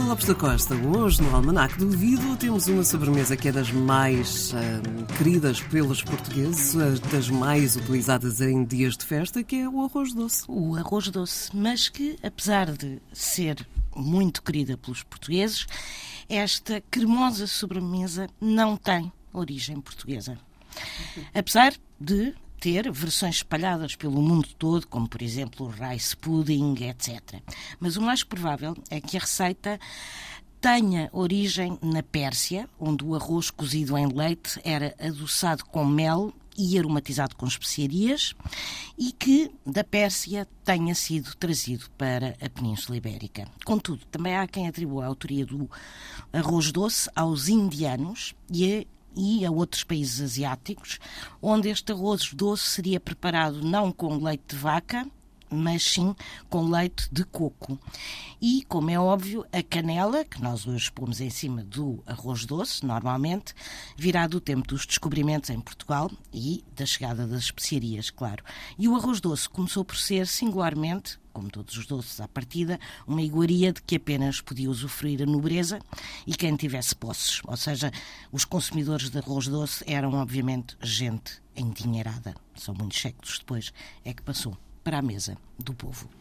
Lopes da Costa, hoje no Almanac do Vidro temos uma sobremesa que é das mais hum, queridas pelos portugueses, das mais utilizadas em dias de festa, que é o arroz doce. O arroz doce, mas que apesar de ser muito querida pelos portugueses, esta cremosa sobremesa não tem origem portuguesa. Apesar de ter versões espalhadas pelo mundo todo, como por exemplo o rice pudding, etc. Mas o mais provável é que a receita tenha origem na Pérsia, onde o arroz cozido em leite era adoçado com mel e aromatizado com especiarias, e que da Pérsia tenha sido trazido para a Península Ibérica. Contudo, também há quem atribua a autoria do arroz doce aos indianos e a e a outros países asiáticos, onde este arroz doce seria preparado não com leite de vaca, mas sim com leite de coco. E, como é óbvio, a canela, que nós hoje pomos em cima do arroz doce, normalmente, virá do tempo dos descobrimentos em Portugal e da chegada das especiarias, claro. E o arroz doce começou por ser singularmente como todos os doces à partida, uma iguaria de que apenas podia usufruir a nobreza e quem tivesse posses. Ou seja, os consumidores de arroz doce eram, obviamente, gente endinheirada. São muitos séculos depois é que passou para a mesa do povo.